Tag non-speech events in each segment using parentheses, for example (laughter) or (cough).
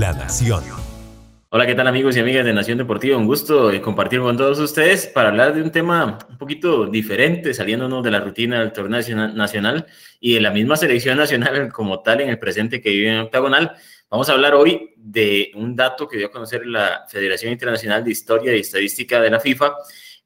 La Nación. Hola, ¿qué tal amigos y amigas de Nación Deportiva? Un gusto eh, compartir con todos ustedes para hablar de un tema un poquito diferente, saliéndonos de la rutina del torneo nacional y de la misma selección nacional (laughs) como tal en el presente que vive en Octagonal. Vamos a hablar hoy de un dato que dio a conocer la Federación Internacional de Historia y Estadística de la FIFA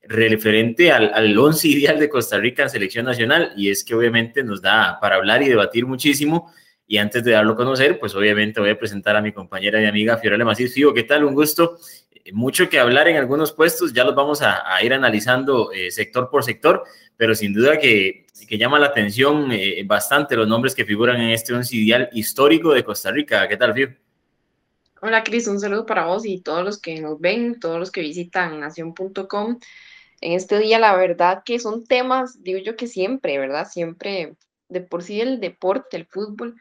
referente al, al once ideal de Costa Rica en selección nacional y es que obviamente nos da para hablar y debatir muchísimo y antes de darlo a conocer, pues obviamente voy a presentar a mi compañera y amiga Fiorella Macís. Fío, ¿qué tal? Un gusto. Eh, mucho que hablar en algunos puestos, ya los vamos a, ir analizando eh, sector por sector, pero sin duda que, que llama la atención eh, bastante los nombres que figuran en este once ideal histórico de Costa Rica. ¿Qué tal, Fío? Hola, Cris, un saludo para vos y todos los que nos ven, todos los que visitan nación.com. En este día, la verdad que son temas, digo yo que siempre, ¿verdad? Siempre, de por sí el deporte, el fútbol,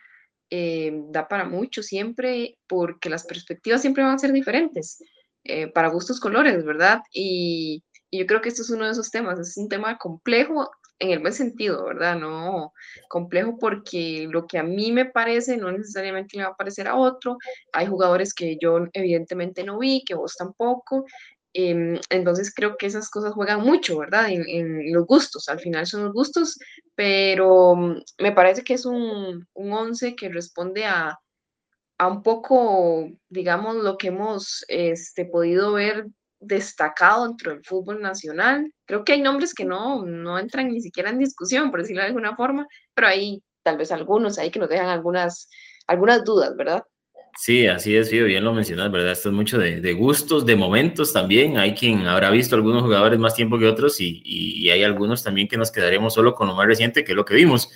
eh, da para mucho siempre, porque las perspectivas siempre van a ser diferentes, eh, para gustos colores, ¿verdad? Y, yo creo que esto es uno de esos temas, es un tema complejo en el buen sentido, ¿verdad? No complejo porque lo que a mí me parece no necesariamente le va a parecer a otro. Hay jugadores que yo evidentemente no vi, que vos tampoco, Em, entonces creo que esas cosas juegan mucho, ¿verdad? En, los gustos, al final son los gustos, pero mm, me parece que es un, un once que responde a, un poco, digamos, lo que hemos este, podido ver destacado dentro del fútbol nacional. Creo que hay nombres que no, no entran ni siquiera en discusión, por decirlo de alguna forma, pero hay tal vez algunos ahí que nos dejan algunas, algunas dudas, ¿verdad? Sí, así es, bien lo mencionas, ¿verdad? Esto es mucho de, gustos, de momentos también. Hay quien habrá visto algunos jugadores más tiempo que otros y, hay algunos también que nos quedaremos solo con lo más reciente, que es lo que vimos.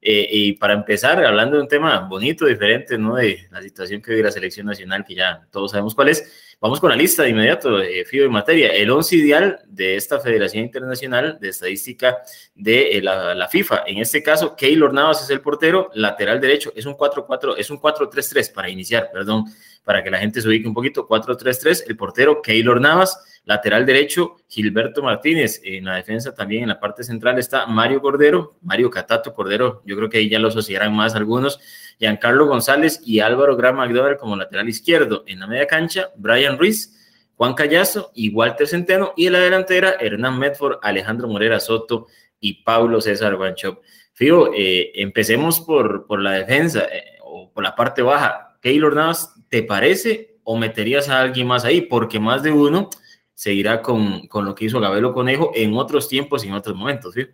Eh, y para empezar, hablando de un tema bonito, diferente, ¿no? De la situación que vive la selección nacional, que ya todos sabemos cuál es. Vamos con la lista de inmediato, eh, Fío y Materia. El once ideal de esta Federación Internacional de Estadística de eh, la, FIFA. En este caso, Keylor Navas es el portero, lateral derecho. Es un 4-4, es un 4-3-3 para iniciar, perdón, para que la gente se ubique un poquito. 4-3-3, el portero Keylor Navas, lateral derecho, Gilberto Martínez. En la defensa también, en la parte central está Mario Cordero, Mario Catato Cordero. Yo creo que ahí ya lo asociarán más algunos Giancarlo González y Álvaro Gran McDowell como lateral izquierdo. En la media cancha, Brian Ruiz, Juan Callazo y Walter Centeno. Y en la delantera, Hernán Medford, Alejandro Morera Soto y Pablo César Guanchop. Fío, eh, empecemos por, por la defensa eh, o por la parte baja. Keylor Navas, ¿te parece o meterías a alguien más ahí? Porque más de uno seguirá con, con lo que hizo Gabelo Conejo en otros tiempos y en otros momentos, ¿sí?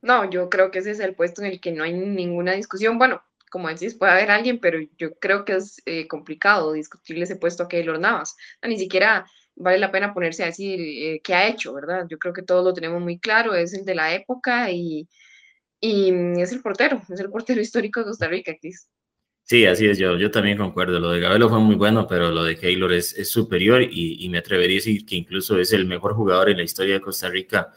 No, yo creo que ese es el puesto en el que no hay ninguna discusión. Bueno, como decís, puede haber alguien, pero yo creo que es eh, complicado discutirle ese puesto a Keylor Navas. ni siquiera vale la pena ponerse a decir eh, qué ha hecho, ¿verdad? Yo creo que todos lo tenemos muy claro, es el de la época y, y es el portero, es el portero (laughs) histórico de Costa Rica, Cris. Sí, así es, yo, yo también concuerdo. Lo de Gabelo fue muy bueno, pero lo de Keylor es, es superior y, y, me atrevería a decir que incluso es el mejor jugador en la historia de Costa Rica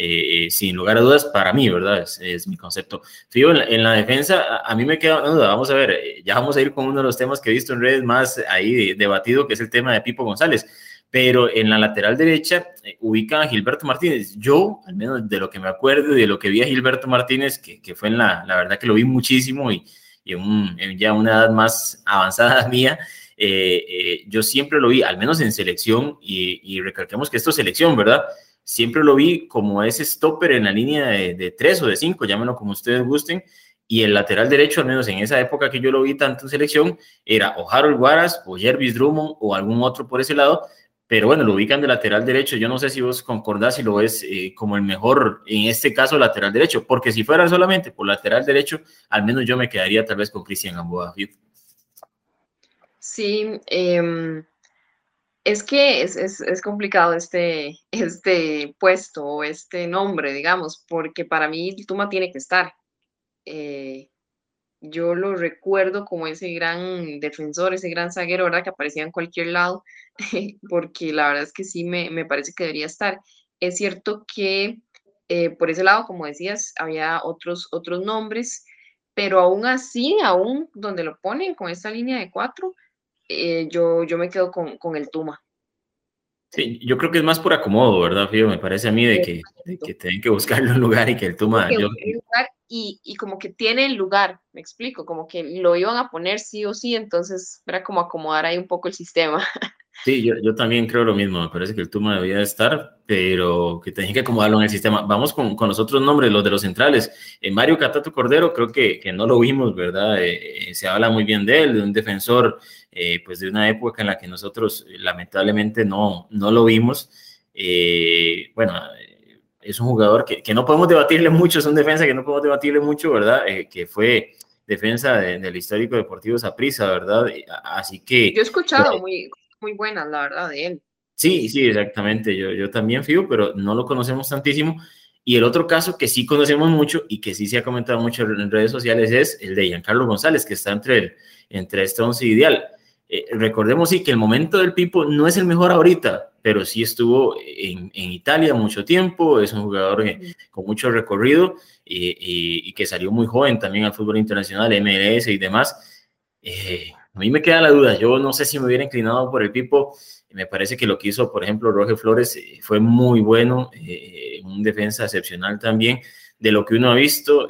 eh, eh, sin lugar a dudas, para mí, ¿verdad? Es, mi concepto. Fijo, en la, defensa, a, mí me queda una duda. Vamos a ver, eh, ya vamos a ir con uno de los temas que he visto en redes más ahí debatido, que es el tema de Pipo González. Pero en la lateral derecha ubica a Gilberto Martínez. Yo, al menos de lo que me acuerdo y de lo que vi a Gilberto Martínez, que, que fue en la, la verdad que lo vi muchísimo y, y en, ya una edad más avanzada (laughs) mía, yo siempre lo vi, al menos en selección, y, y que esto es selección, ¿verdad? Siempre lo vi como ese stopper en la línea de, tres o de cinco, llámenlo como ustedes gusten, y el lateral derecho, al menos en esa época que yo lo vi tanto en selección, era o Harold Guaras o Jervis Drummond o algún otro por ese lado, pero bueno, lo ubican de lateral derecho. Yo no sé si vos concordás y lo ves eh, como el mejor, en este caso, lateral derecho, porque si fuera solamente por lateral derecho, al menos yo me quedaría tal vez con Cristian Gamboa. Sí, eh, es que es, complicado este, (laughs) este puesto o este nombre, digamos, porque para mí Tuma tiene que estar. Eh, yo lo recuerdo como ese gran defensor, ese gran zaguero, ¿verdad? Que aparecía en cualquier lado, (laughs) porque la verdad es que sí me, parece que debería estar. Es cierto que eh, por ese lado, como decías, había otros, otros nombres, pero aún así, aún donde lo ponen con esta línea de cuatro, eh, yo, yo me quedo con, el Tuma. Sí, yo creo que es más por acomodo, ¿verdad, Fío? Me parece a mí de que, que tienen que buscarle un lugar y que el Tuma... y, y, como que tiene el lugar, me explico, como que lo iban a poner sí o sí, entonces era como acomodar ahí un poco el sistema. (laughs) Sí, yo, yo también creo lo mismo, me parece que el Tuma debía estar, pero que tenía que acomodarlo en el sistema. Vamos con, con los otros nombres, los de los centrales. Eh, Mario Catato Cordero, creo que, que no lo vimos, ¿verdad? Eh, eh, se habla muy bien de él, de un defensor eh, pues de una época en la que nosotros lamentablemente no, no lo vimos. Eh, bueno, es un jugador que, que, no podemos debatirle mucho, es un defensa que no podemos debatirle mucho, ¿verdad? que fue defensa de, del histórico Deportivo Saprissa, ¿verdad? Así que... Yo he escuchado muy, muy buenas, la verdad, de él. Sí, sí, exactamente. Yo, yo también, Figo, pero no lo conocemos tantísimo. Y el otro caso que sí conocemos mucho y que sí se ha comentado mucho en redes sociales es el de Giancarlo González, que está entre, el, entre este once ideal. Eh, recordemos sí que el momento del Pipo no es el mejor ahorita, pero sí estuvo en, en Italia mucho tiempo, es un jugador con mucho recorrido y, y, que salió muy joven también al fútbol internacional, MLS y demás. Eh, a mí me queda la duda, yo no sé si me hubiera inclinado por el Pipo, me parece que lo que hizo, por ejemplo, Roger Flores eh, fue muy bueno, un defensa excepcional también, de lo que uno ha visto.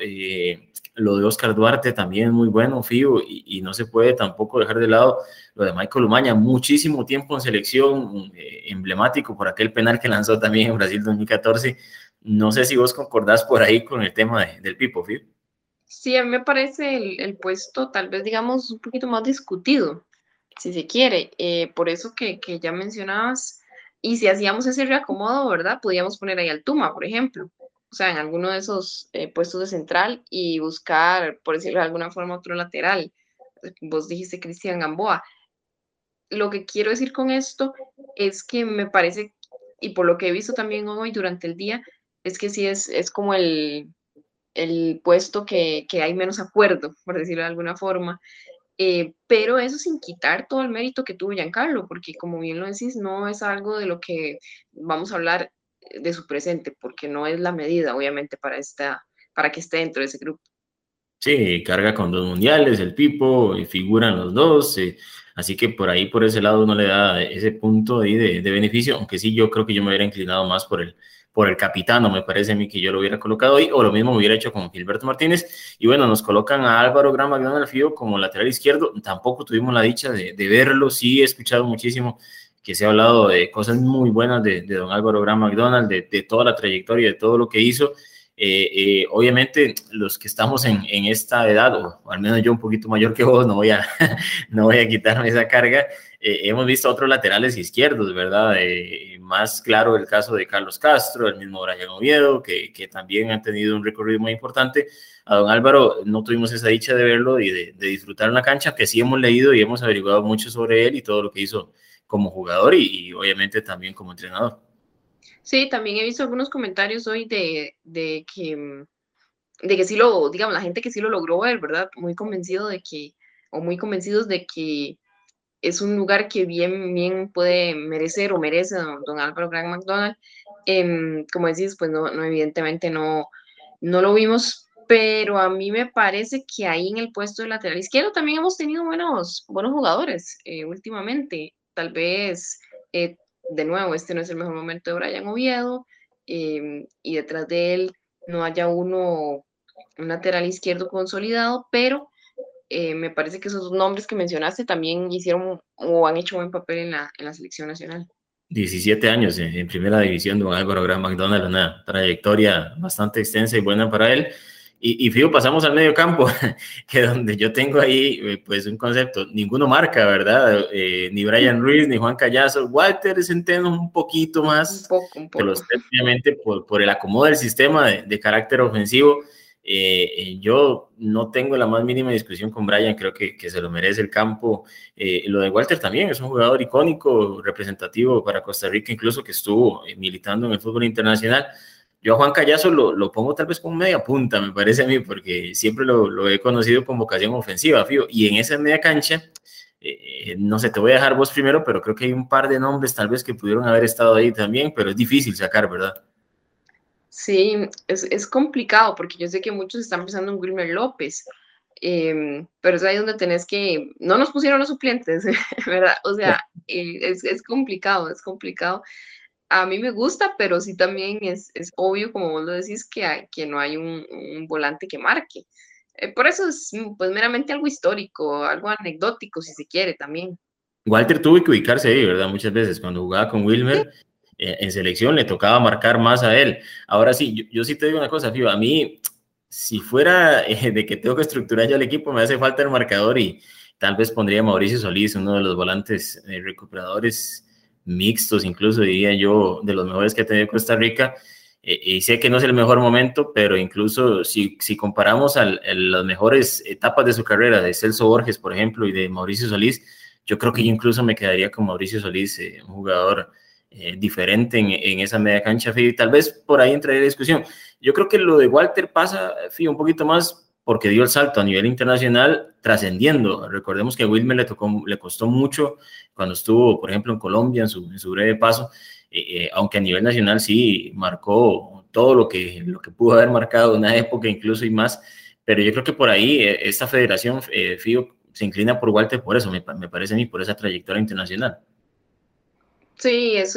lo de Oscar Duarte también muy bueno, Fío, y, no se puede tampoco dejar de lado lo de Michael Umaña, muchísimo tiempo en selección, eh, emblemático por aquel penal que lanzó también en Brasil 2014. No sé si vos concordás por ahí con el tema del Pipo, ¿sí? Sí, a mí me parece el, el, puesto tal vez, digamos, un poquito más discutido, si se quiere. Eh, por eso que, que, ya mencionabas, y si hacíamos ese reacomodo, ¿verdad? Podíamos poner ahí al Tuma, por ejemplo. O sea, en alguno de esos eh, puestos de central y buscar, por decirlo de alguna forma, otro lateral. Vos dijiste Cristian Gamboa lo que quiero decir con esto es que me parece, y por lo que he visto también hoy durante el día, es que sí es, es como el, el puesto que, que, hay menos acuerdo, por decirlo de alguna forma. Eh, pero eso sin quitar todo el mérito que tuvo Giancarlo, porque como bien lo decís, no es algo de lo que vamos a hablar de su presente, porque no es la medida, obviamente, para, esta, para que esté dentro de ese grupo. Sí, carga con dos mundiales, el Pipo, y figuran los dos. Eh, Así que por ahí, por ese lado, uno le da ese punto ahí de, de, beneficio, aunque sí yo creo que yo me hubiera inclinado más por el, por el capitano, me parece a mí que yo lo hubiera colocado ahí, o lo mismo hubiera hecho con Gilberto Martínez. Y bueno, nos colocan a Álvaro Gran al Fío como lateral izquierdo, tampoco tuvimos la dicha de, verlo, sí he escuchado muchísimo que se ha hablado de cosas muy buenas de, don Álvaro Gran McDonald, de, toda la trayectoria, de todo lo que hizo. Eh, eh, obviamente los que estamos en, en, esta edad, o al menos yo un poquito mayor que vos, no voy a, (laughs) no voy a quitarme esa carga, eh, hemos visto otros laterales izquierdos, ¿verdad? Más claro el caso de Carlos Castro, el mismo Brian Oviedo, que, que, también han tenido un recorrido muy importante. A don Álvaro no tuvimos esa dicha de verlo y de, disfrutar en la cancha, que sí hemos leído y hemos averiguado mucho sobre él y todo lo que hizo como jugador y, y obviamente también como entrenador. Sí, también he visto algunos comentarios hoy de, de, que, de que sí lo, digamos, la gente que sí lo logró ver, ¿verdad? Muy convencido de que, o muy convencidos de que es un lugar que bien, bien puede merecer o merece don, don Álvaro Gran McDonald. Eh, como decís, pues no, no, evidentemente no, no lo vimos, pero a mí me parece que ahí en el puesto de lateral izquierdo también hemos tenido buenos, buenos jugadores eh, últimamente. Tal vez eh, de nuevo, este no es el mejor momento de Brian Oviedo, eh, y detrás de él no haya uno, un lateral izquierdo consolidado, pero eh, me parece que esos nombres que mencionaste también hicieron o han hecho buen papel en la, en la selección nacional. 17 años en, en primera división, don Álvaro Gran McDonald, una trayectoria bastante extensa y buena para él. Y, y fijo, pasamos al medio campo, (laughs) que donde yo tengo ahí, eh, pues, un concepto, ninguno marca, ¿verdad? Eh, ni Brian Ruiz, ni Juan Callazo, Walter Centeno un poquito más, un poco, un poco. pero obviamente por, por, el acomodo del sistema de, de carácter ofensivo, eh, yo no tengo la más mínima discusión con Brian, creo que, se lo merece el campo. Eh, lo de Walter también es un jugador icónico, representativo para Costa Rica, incluso que estuvo eh, militando en el fútbol internacional. Yo a Juan Callazo lo, pongo tal vez como media punta, me parece a mí, porque siempre lo, he conocido con vocación ofensiva, Fío. Y en esa media cancha, eh, no sé, te voy a dejar vos primero, pero creo que hay un par de nombres tal vez que pudieron haber estado ahí también, pero es difícil sacar, ¿verdad? Sí, es, es complicado, porque yo sé que muchos están pensando en Wilmer López, eh, pero es ahí donde tenés que, no nos pusieron los suplentes, (laughs) ¿verdad? O sea, es, es, complicado, es complicado. A mí me gusta, pero sí también es, es obvio, como vos lo decís, que, hay, que no hay un, un volante que marque. Eh, por eso es pues meramente algo histórico, algo anecdótico, si se quiere también. Walter tuvo que ubicarse ahí, ¿verdad? Muchas veces cuando jugaba con Wilmer eh, en selección le tocaba marcar más a él. Ahora sí, yo, sí te digo una cosa, Fío, a mí, si fuera (laughs) eh, de que tengo que estructurar yo el equipo, me hace falta el marcador y tal vez pondría Mauricio Solís, uno de los volantes recuperadores mixtos, incluso diría yo, de los mejores que ha tenido Costa Rica eh, y sé que no es el mejor momento, pero incluso si, si comparamos a las mejores etapas de su carrera, de Celso Borges, por ejemplo, y de Mauricio Solís, yo creo que yo incluso me quedaría con Mauricio Solís, eh, un jugador eh, diferente en, en, esa media cancha, y tal vez por ahí entraría discusión. Yo creo que lo de Walter pasa, Fí, un poquito más porque dio el salto a nivel internacional trascendiendo. Recordemos que a Wilmer le, tocó, le costó mucho cuando estuvo, por ejemplo, en Colombia, en su, en su breve paso, eh, eh, aunque a nivel nacional sí marcó todo lo que, lo que pudo haber marcado una época incluso y más, pero yo creo que por ahí eh, esta federación, FIO, se inclina por Walter por eso, me, me, parece a mí, por esa trayectoria internacional. Sí, es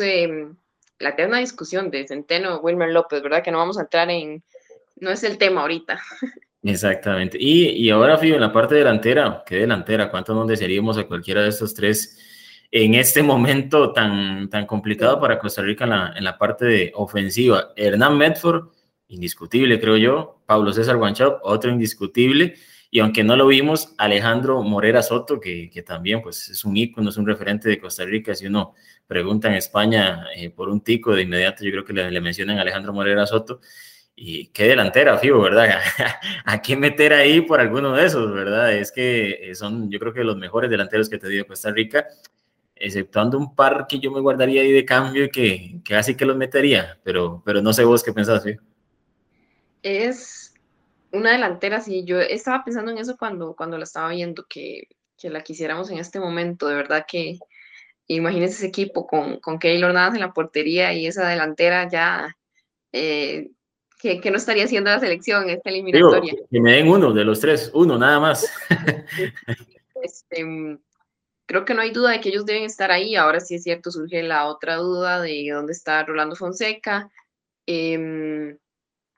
la eterna discusión de Centeno, Wilmer López, ¿verdad? Que no vamos a entrar en, no es el tema ahorita. Exactamente. Y, y ahora, Fío, en la parte delantera, ¿qué delantera? ¿Cuánto nos desearíamos a cualquiera de estos tres en este momento tan, tan complicado para Costa Rica en la, en la parte de ofensiva. Hernán Medford, indiscutible creo yo, Pablo César Guanchop, otro indiscutible, y aunque no lo vimos, Alejandro Morera Soto, que, que también pues, es un ícono, es un referente de Costa Rica, si uno pregunta en España eh, por un tico, de inmediato yo creo que le, le mencionan a Alejandro Morera Soto, y qué delantera, Fibo, ¿verdad? (laughs) ¿A quién meter ahí por alguno de esos, verdad? Es que son, yo creo que los mejores delanteros que te dio Costa Rica exceptuando un par que yo me guardaría ahí de cambio y que, que así que los metería, pero, pero no sé vos qué pensás, ¿sí? Es una delantera, sí, yo estaba pensando en eso cuando, cuando la estaba viendo, que, que la quisiéramos en este momento, de verdad que imagínense ese equipo con, con Keylor Navas en la portería y esa delantera ya... Eh, que, que, no estaría haciendo la selección esta eliminatoria. que me den uno de los tres, uno nada más. (laughs) Este, creo que no hay duda de que ellos deben estar ahí. Ahora sí es cierto, surge la otra duda de dónde está Rolando Fonseca. Em,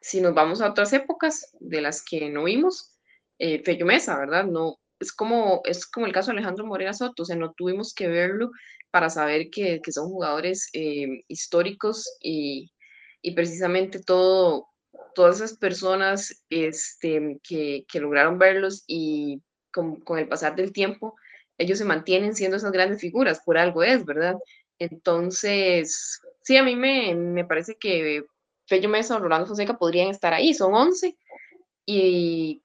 si nos vamos a otras épocas de las que no vimos, eh, Fello Mesa, ¿verdad? No, es como, es como el caso de Alejandro Morera Soto, o sea, no tuvimos que verlo para saber que, que son jugadores eh, históricos y, y, precisamente todo, todas esas personas este, que, que lograron verlos y con, con el pasar del tiempo, ellos se mantienen siendo esas grandes figuras, por algo es, ¿verdad? Entonces, sí, a mí me, me parece que Fello Mesa o Rolando Fonseca podrían estar ahí, son 11, y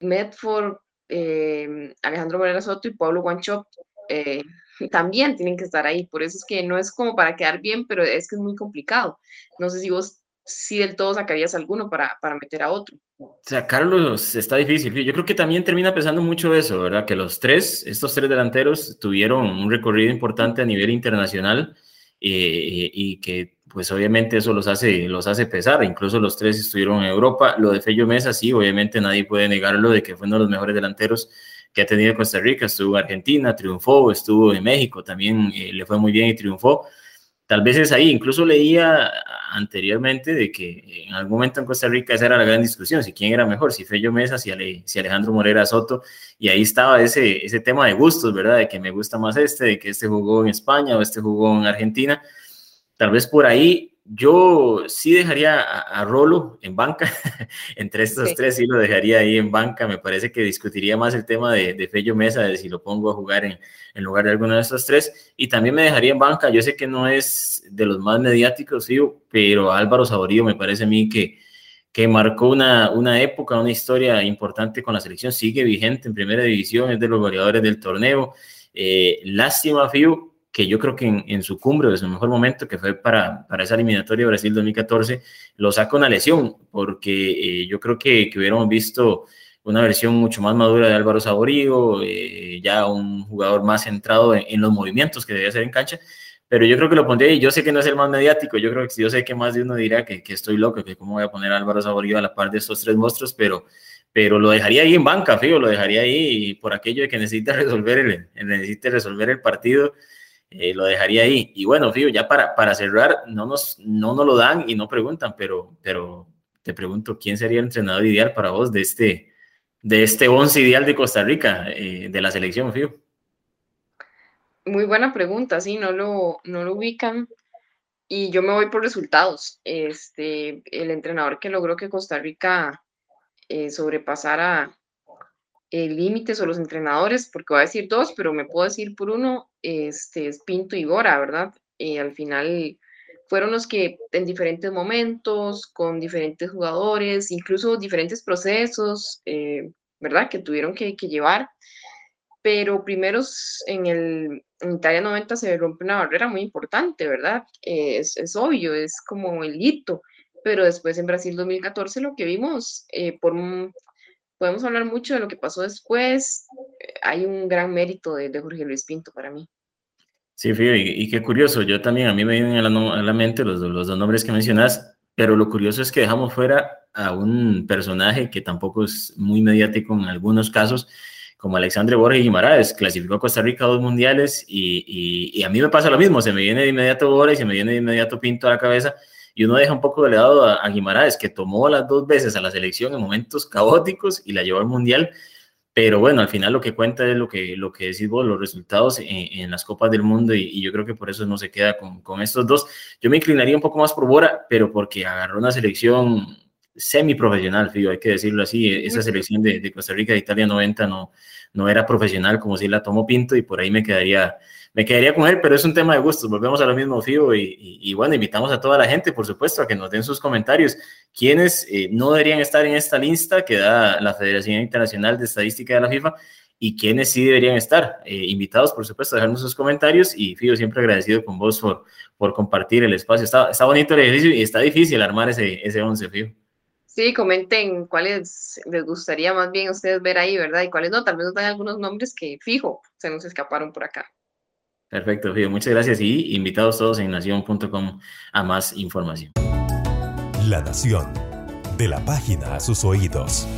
Medford, eh, Alejandro Morera Soto y Pablo Guanchop eh, (laughs) también tienen que estar ahí, por eso es que no es como para quedar bien, pero es que es muy complicado. No sé si vos si del todo sacarías alguno para, para meter a otro. Sacarlos está difícil. Yo creo que también termina pensando mucho eso, ¿verdad? Que los tres, estos tres delanteros tuvieron un recorrido importante a nivel internacional eh, y que pues obviamente eso los hace, los hace pesar. Incluso los tres estuvieron en Europa. Lo de Fello Mesa, sí, obviamente nadie puede negarlo de que fue uno de los mejores delanteros que ha tenido Costa Rica. Estuvo en Argentina, triunfó, estuvo en México, también eh, le fue muy bien y triunfó tal vez es ahí. Incluso leía anteriormente de que en algún momento en Costa Rica esa era la gran discusión, si quién era mejor, si Fello Mesa, si, si Alejandro Morera Soto, y ahí estaba ese, ese tema de gustos, ¿verdad? De que me gusta más este, de que este jugó en España o este jugó en Argentina. Tal vez por ahí yo sí dejaría a, Rolo en banca, (laughs) entre estos tres sí lo dejaría ahí en banca, me parece que discutiría más el tema de, de Fello Mesa, de si lo pongo a jugar en, en, lugar de alguno de estos tres, y también me dejaría en banca, yo sé que no es de los más mediáticos, sí, pero Álvaro Saborío me parece a mí que, que marcó una, una época, una historia importante con la selección, sigue vigente en primera división, es de los goleadores del torneo, eh, lástima, Fío, que yo creo que en, su cumbre, de su mejor momento, que fue para, para esa eliminatoria de Brasil 2014, lo saca una lesión, porque eh, yo creo que, que, hubiéramos visto una versión mucho más madura de Álvaro Saborío, eh, ya un jugador más centrado en, los movimientos que debía hacer en cancha, pero yo creo que lo pondría, y yo sé que no es el más mediático, yo creo que yo sé que más de uno dirá que, que estoy loco, que cómo voy a poner a Álvaro Saborío a la par de estos tres monstruos, pero pero lo dejaría ahí en banca, fío, lo dejaría ahí por aquello de que necesita (laughs) resolver el, necesite resolver el partido eh, lo dejaría ahí. Y bueno, Fío, ya para, para cerrar, no nos, no nos lo dan y no preguntan, pero, pero te pregunto, ¿quién sería el entrenador ideal para vos de este, de este once ideal de Costa Rica, eh, de la selección, Fío? Muy buena pregunta, sí, no lo, no lo ubican. Y yo me voy por resultados. Este, el entrenador que logró que Costa Rica eh, sobrepasara el límites o los entrenadores, porque voy a decir dos, pero me puedo decir por uno, este, es Pinto y Gora, ¿verdad? Eh, al final fueron los que en diferentes momentos, con diferentes jugadores, incluso diferentes procesos, eh, ¿verdad? Que tuvieron que, llevar. Pero primeros en el en Italia 90 se rompe una barrera muy importante, ¿verdad? Eh, es, es, obvio, es como el hito. Pero después en Brasil 2014 lo que vimos, por un podemos hablar mucho de lo que pasó después. Hay un gran mérito de, Jorge Luis Pinto para mí. Sí, Fío, y, qué curioso, yo también, a mí me vienen a la, mente los, los, dos nombres que mencionas, pero lo curioso es que dejamos fuera a un personaje que tampoco es muy mediático en algunos casos, como Alexandre Borges Guimaraes, clasificó a Costa Rica a dos mundiales y, y, a mí me pasa lo mismo, se me viene de inmediato Borges, se me viene de inmediato Pinto a la cabeza, y uno deja un poco de lado a, a Guimaraes, que tomó las dos veces a la selección en momentos caóticos y la llevó al Mundial, pero bueno, al final lo que cuenta es lo que, lo que decís vos, los resultados en, las Copas del Mundo y, yo creo que por eso no se queda con, con, estos dos. Yo me inclinaría un poco más por Bora, pero porque agarró una selección semi-profesional, hay que decirlo así, esa selección de, de, Costa Rica de Italia 90 no, no era profesional como si la tomó Pinto y por ahí me quedaría me quedaría con él, pero es un tema de gustos. Volvemos a lo mismo, Fío, y, bueno, invitamos a toda la gente, por supuesto, a que nos den sus comentarios. ¿Quiénes eh, no deberían estar en esta lista que da la Federación Internacional de Estadística de la FIFA? y quiénes sí deberían estar. Eh, invitados, por supuesto, a dejarnos sus comentarios y Fío, siempre agradecido con vos por, por compartir el espacio. Está, está bonito el ejercicio y está difícil armar ese, ese once, Fío. Sí, comenten cuáles les gustaría más bien a ustedes ver ahí, ¿verdad? Y cuáles no, tal vez nos dan algunos nombres que fijo se nos escaparon por acá. Perfecto, Fío. Muchas gracias y invitados todos en nación.com a más información. La Nación, de la página a sus oídos.